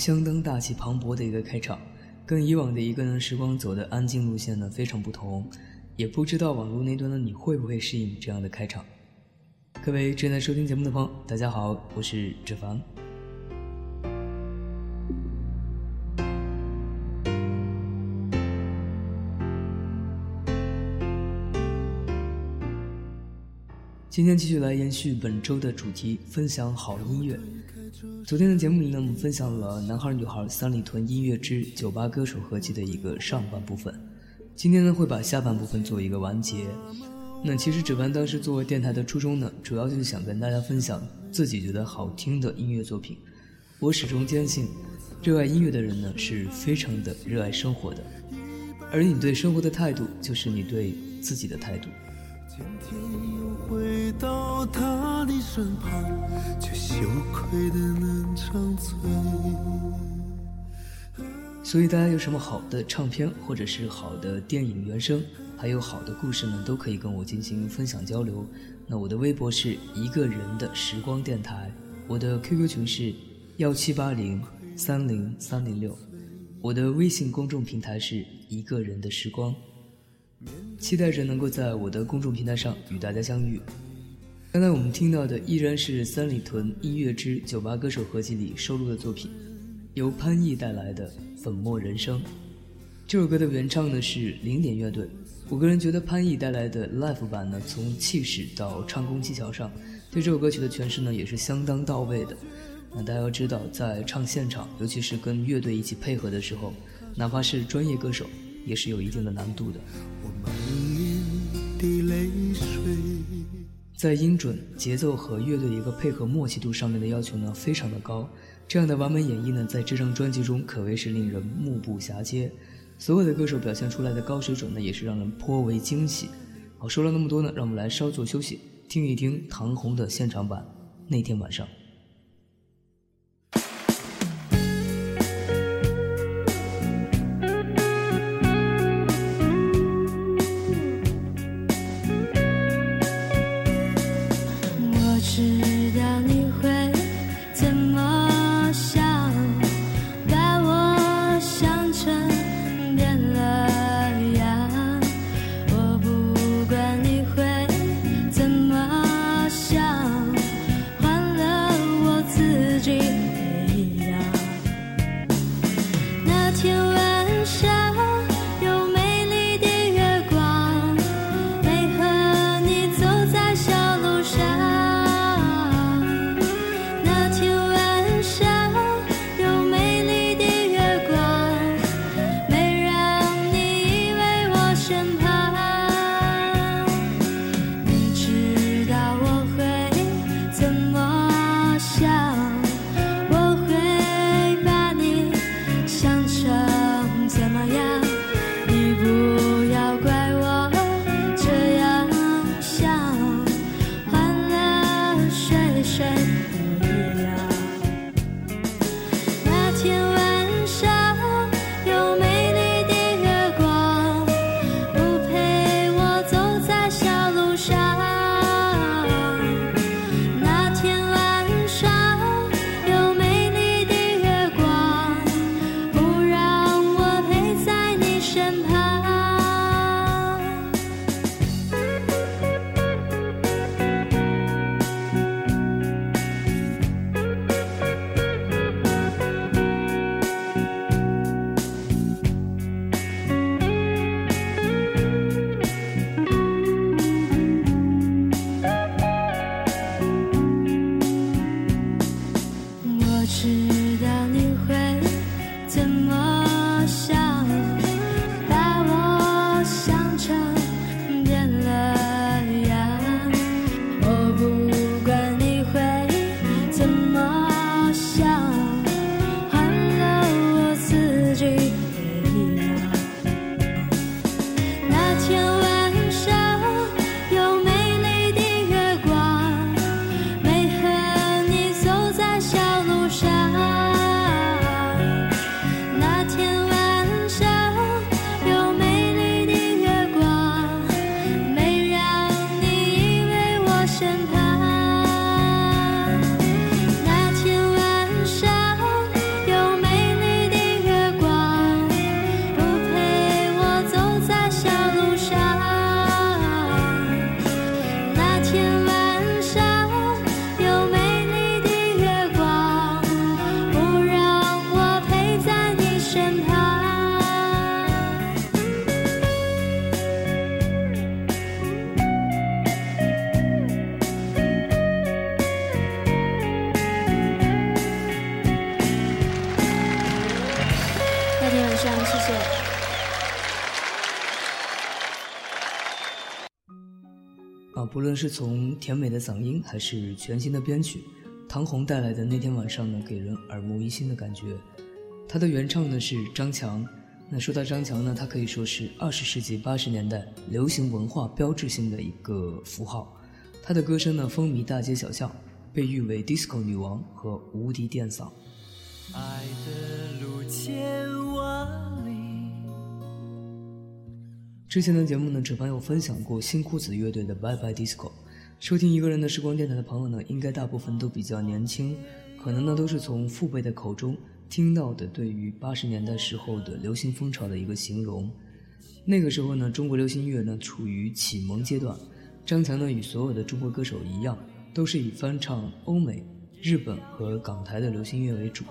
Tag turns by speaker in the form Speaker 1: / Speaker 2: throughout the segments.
Speaker 1: 相当大气磅礴的一个开场，跟以往的一个人时光走的安静路线呢非常不同，也不知道网络那端的你会不会适应这样的开场。各位正在收听节目的朋友，大家好，我是志凡。今天继续来延续本周的主题，分享好音乐。昨天的节目里呢，我们分享了男孩女孩三里屯音乐之酒吧歌手合集的一个上半部分。今天呢，会把下半部分做一个完结。那其实指凡当时作为电台的初衷呢，主要就是想跟大家分享自己觉得好听的音乐作品。我始终坚信，热爱音乐的人呢，是非常的热爱生活的。而你对生活的态度，就是你对自己的态度。今天到他的身旁，却羞愧的能长嘴。
Speaker 2: 所以大家有什么好的唱片或者是好的电影原声，还有好的故事呢，都可以跟我进行分享交流。那我的微博是一个人的时光电台，我的 QQ 群是幺七八零三零三零六，我的微信公众平台是一个人的时光，期待着能够在我的公众平台上与大家相遇。刚才我们听到的依然是三里屯音乐之酒吧歌手合集里收录的作品，由潘毅带来的《粉墨人生》。这首歌的原唱呢是零点乐队。我个人觉得潘毅带来的 live 版呢，从气势到唱功技巧上，对这首歌曲的诠释呢也是相当到位的。那大家要知道，在唱现场，尤其是跟乐队一起配合的时候，哪怕是专业歌手，也是有一定的难度的。在音准、节奏和乐队一个配合默契度上面的要求呢，非常的高。这样的完美演绎呢，在这张专辑中可谓是令人目不暇接。所有的歌手表现出来的高水准呢，也是让人颇为惊喜。好，说了那么多呢，让我们来稍作休息，听一听唐红的现场版。那天晚上。不论是从甜美的嗓音，还是全新的编曲，唐红带来的那天晚上呢，给人耳目一新的感觉。他的原唱呢是张强。那说到张强呢，他可以说是二十世纪八十年代流行文化标志性的一个符号。他的歌声呢风靡大街小巷，被誉为 disco 女王和无敌电嗓。
Speaker 3: 爱的路千万
Speaker 1: 之前的节目呢，纸凡有分享过新裤子乐队的《Bye Bye Disco》。收听一个人的时光电台的朋友呢，应该大部分都比较年轻，可能呢都是从父辈的口中听到的对于八十年代时候的流行风潮的一个形容。那个时候呢，中国流行乐呢处于启蒙阶段，张强呢与所有的中国歌手一样，都是以翻唱欧美、日本和港台的流行乐为主。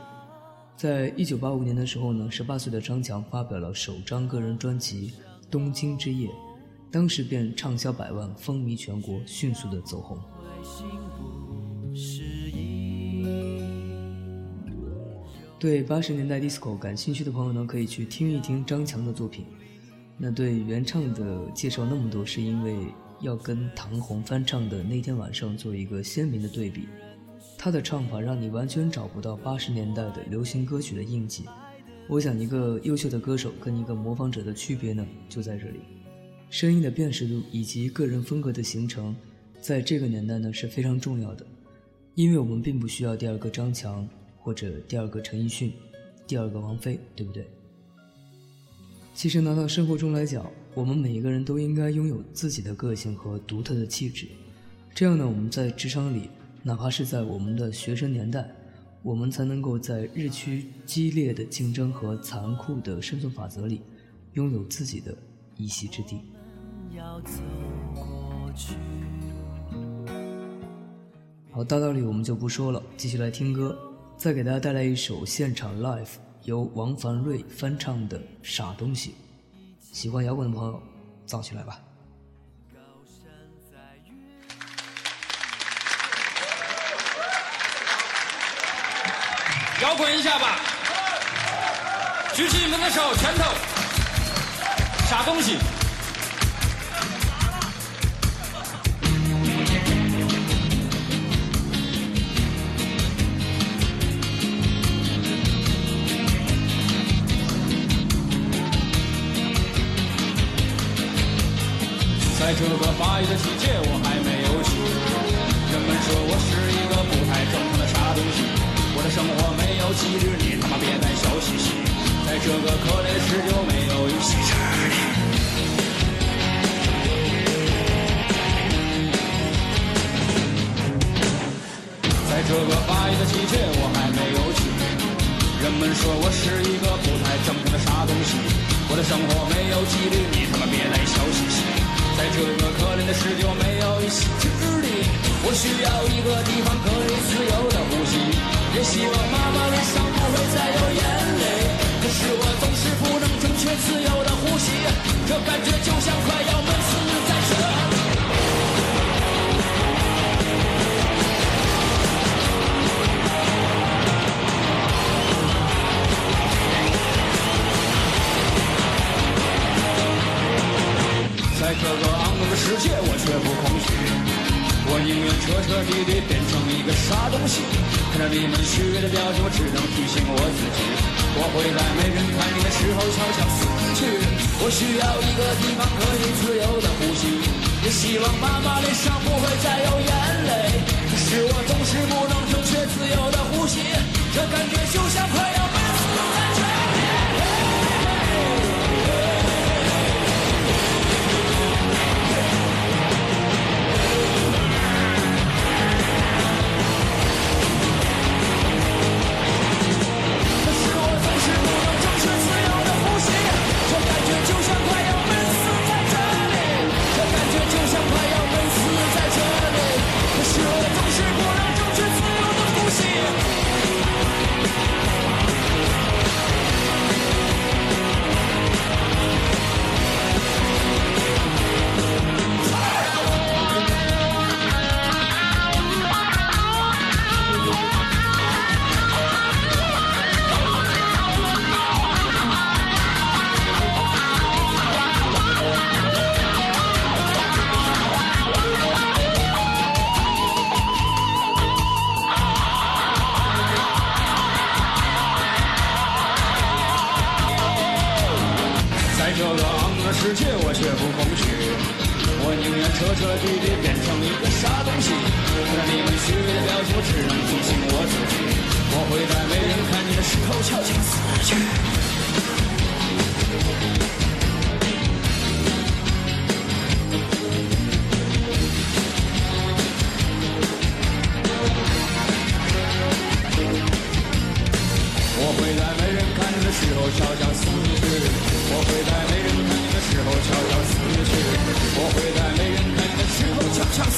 Speaker 1: 在一九八五年的时候呢，十八岁的张强发表了首张个人专辑。东京之夜，当时便畅销百万，风靡全国，迅速的走红。对八十年代 disco 感兴趣的朋友呢，可以去听一听张强的作品。那对原唱的介绍那么多，是因为要跟唐红翻唱的那天晚上做一个鲜明的对比。他的唱法让你完全找不到八十年代的流行歌曲的印记。我想，一个优秀的歌手跟一个模仿者的区别呢，就在这里，声音的辨识度以及个人风格的形成，在这个年代呢是非常重要的，因为我们并不需要第二个张强或者第二个陈奕迅，第二个王菲，对不对？其实拿到生活中来讲，我们每一个人都应该拥有自己的个性和独特的气质，这样呢，我们在职场里，哪怕是在我们的学生年代。我们才能够在日趋激烈的竞争和残酷的生存法则里，拥有自己的一席之地。好，大道理我们就不说了，继续来听歌。再给大家带来一首现场 live，由王凡瑞翻唱的《傻东西》。喜欢摇滚的朋友，造起来吧。
Speaker 4: 摇滚一下吧，举起你们的手，拳头，啥东西？在这个发育的季节，我还生活没有纪律，你他妈别再笑嘻嘻。在这个可怜的世界，没有一席之地。在这个发育的季节，我还没有起。人们说我是一个不太正常的傻东西。我的生活没有纪律，你他妈别再笑嘻嘻。在这个可怜的世界，没有一席之地。我需要一个地方可以自由的呼吸。也希望妈妈脸上不会再有眼泪，可是我总是不能正确自由的呼吸，这感觉就像快要闷死在这里。在这个肮脏的世界，我绝不空虚。我宁愿彻彻底底变成一个傻东西，看着你们虚伪的表情，我只能提醒我自己，我会在没人看你的时候悄悄死去。我需要一个地方可以自由的呼吸，也希望妈妈脸上不会再有眼泪。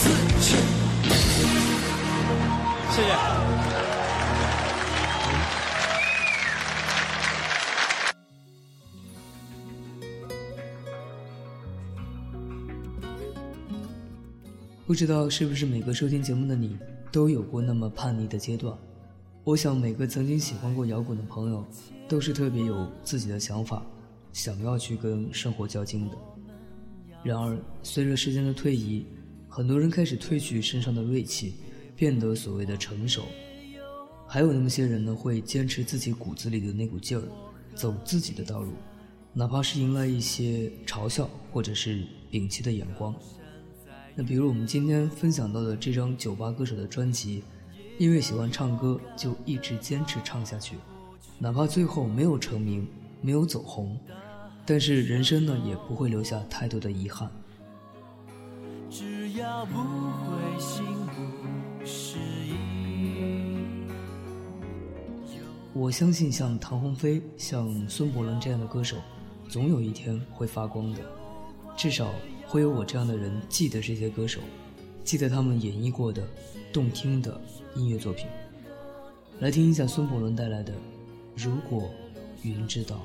Speaker 4: 谢谢。
Speaker 5: 不知道是不是每个收听节目的你都有过那么叛逆的阶段？我想每个曾经喜欢过摇滚的朋友，都是特别有自己的想法，想要去跟生活较劲的。然而，随着时间的推移，很多人开始褪去身上的锐气，变得所谓的成熟。还有那么些人呢，会坚持自己骨子里的那股劲儿，走自己的道路，哪怕是迎来一些嘲笑或者是摒弃的眼光。那比如我们今天分享到的这张酒吧歌手的专辑，因为喜欢唱歌，就一直坚持唱下去，哪怕最后没有成名，没有走红。但是人生呢，也不会留下太多的遗憾。不会心不适应。我相信像唐鸿飞、像孙伯伦这样的歌手，总有一天会发光的，至少会有我这样的人记得这些歌手，记得他们演绎过的动听的音乐作品。来听一下孙伯伦带来的《如果云知道》。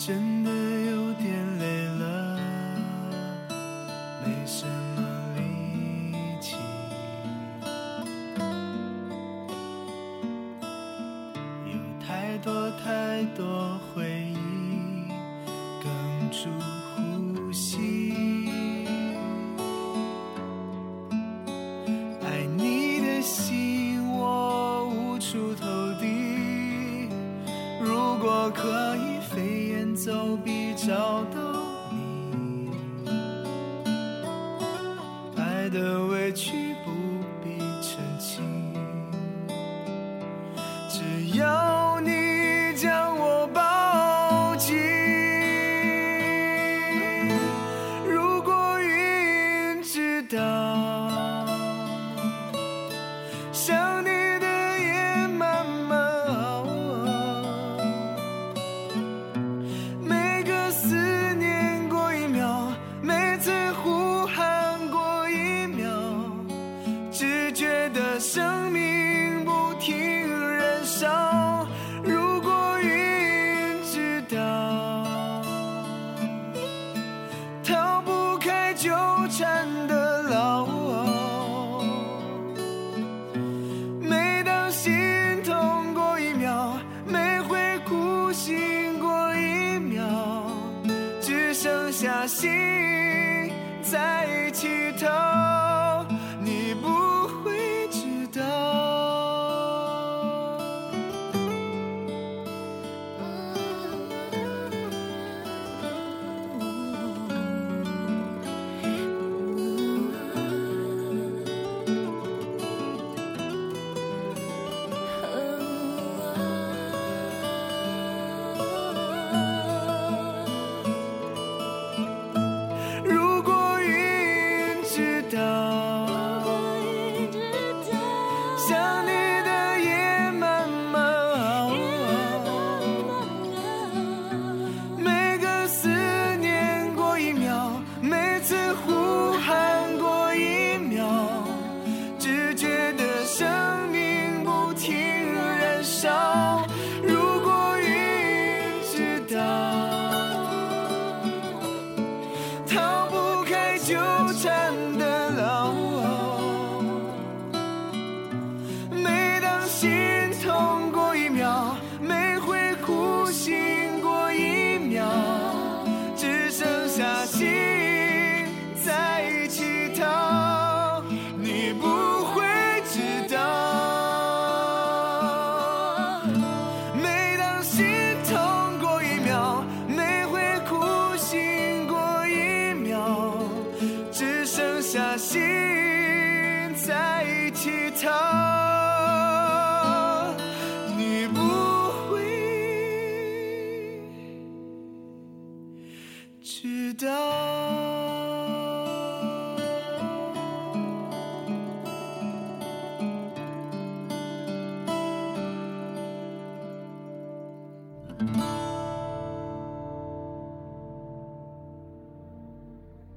Speaker 3: 真的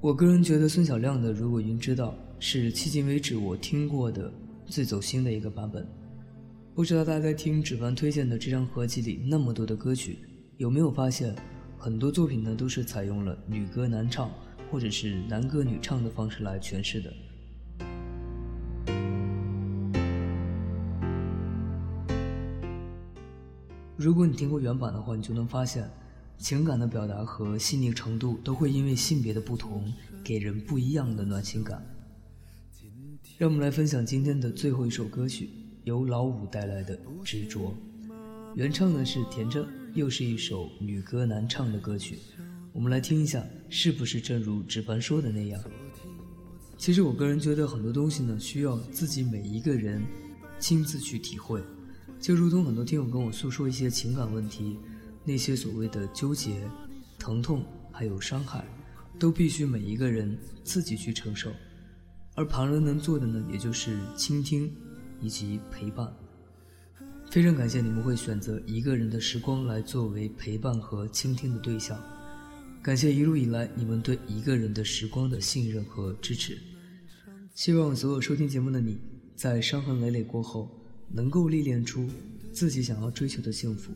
Speaker 1: 我个人觉得孙晓亮的《如果云知道》是迄今为止我听过的最走心的一个版本。不知道大家在听指凡推荐的这张合集里那么多的歌曲，有没有发现很多作品呢都是采用了女歌男唱或者是男歌女唱的方式来诠释的？如果你听过原版的话，你就能发现。情感的表达和细腻程度都会因为性别的不同，给人不一样的暖心感。让我们来分享今天的最后一首歌曲，由老五带来的《执着》，原唱呢是田震，又是一首女歌男唱的歌曲。我们来听一下，是不是正如纸凡说的那样？其实我个人觉得很多东西呢，需要自己每一个人亲自去体会，就如同很多听友跟我诉说一些情感问题。那些所谓的纠结、疼痛还有伤害，都必须每一个人自己去承受，而旁人能做的呢，也就是倾听以及陪伴。非常感谢你们会选择一个人的时光来作为陪伴和倾听的对象，感谢一路以来你们对一个人的时光的信任和支持。希望所有收听节目的你在伤痕累累过后，能够历练出自己想要追求的幸福。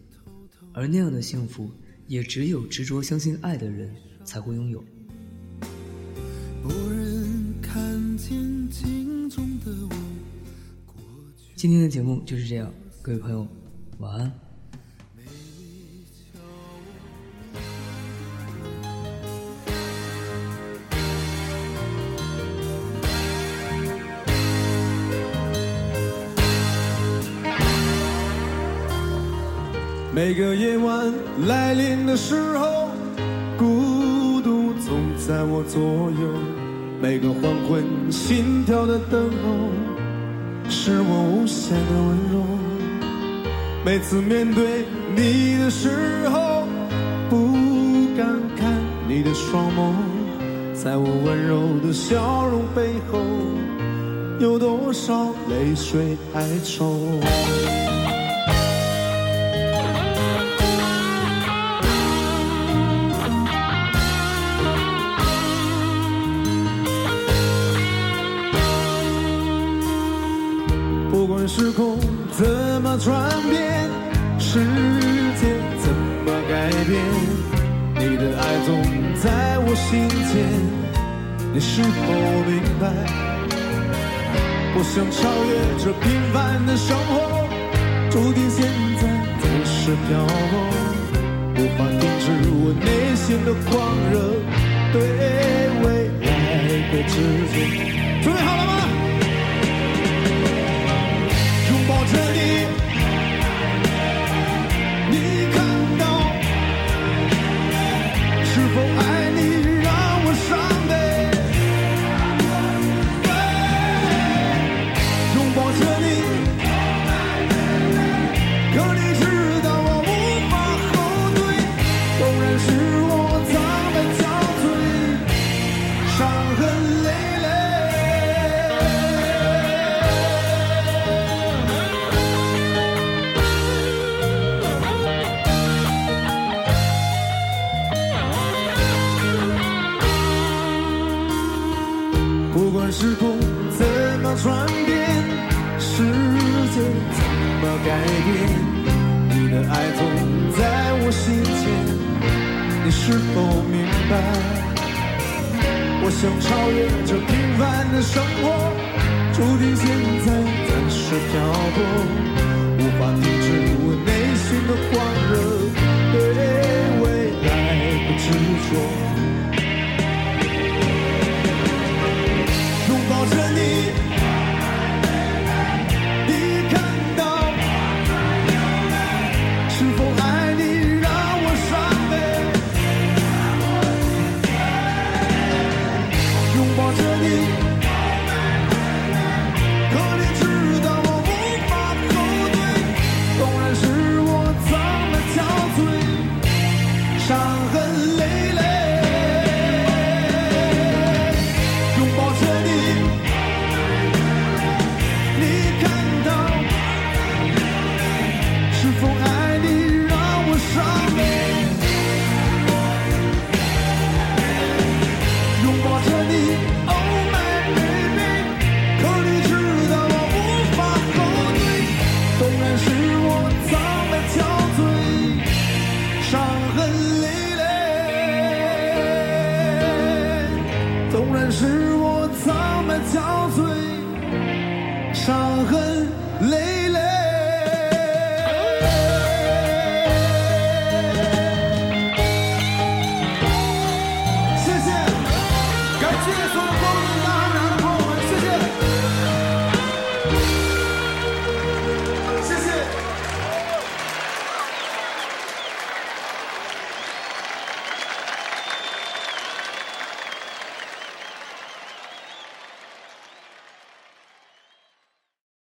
Speaker 1: 而那样的幸福，也只有执着相信爱的人才会拥有。今天的节目就是这样，各位朋友，晚安。
Speaker 3: 每个夜晚来临的时候，孤独总在我左右。每个黄昏心跳的等候，是我无限的温柔。每次面对你的时候，不敢看你的双眸，在我温柔的笑容背后，有多少泪水哀愁？间，你是否明白？我想超越这平凡的生活，注定现在暂时漂泊，无法停止我内心的狂热，对未来的执着。准备好了吗？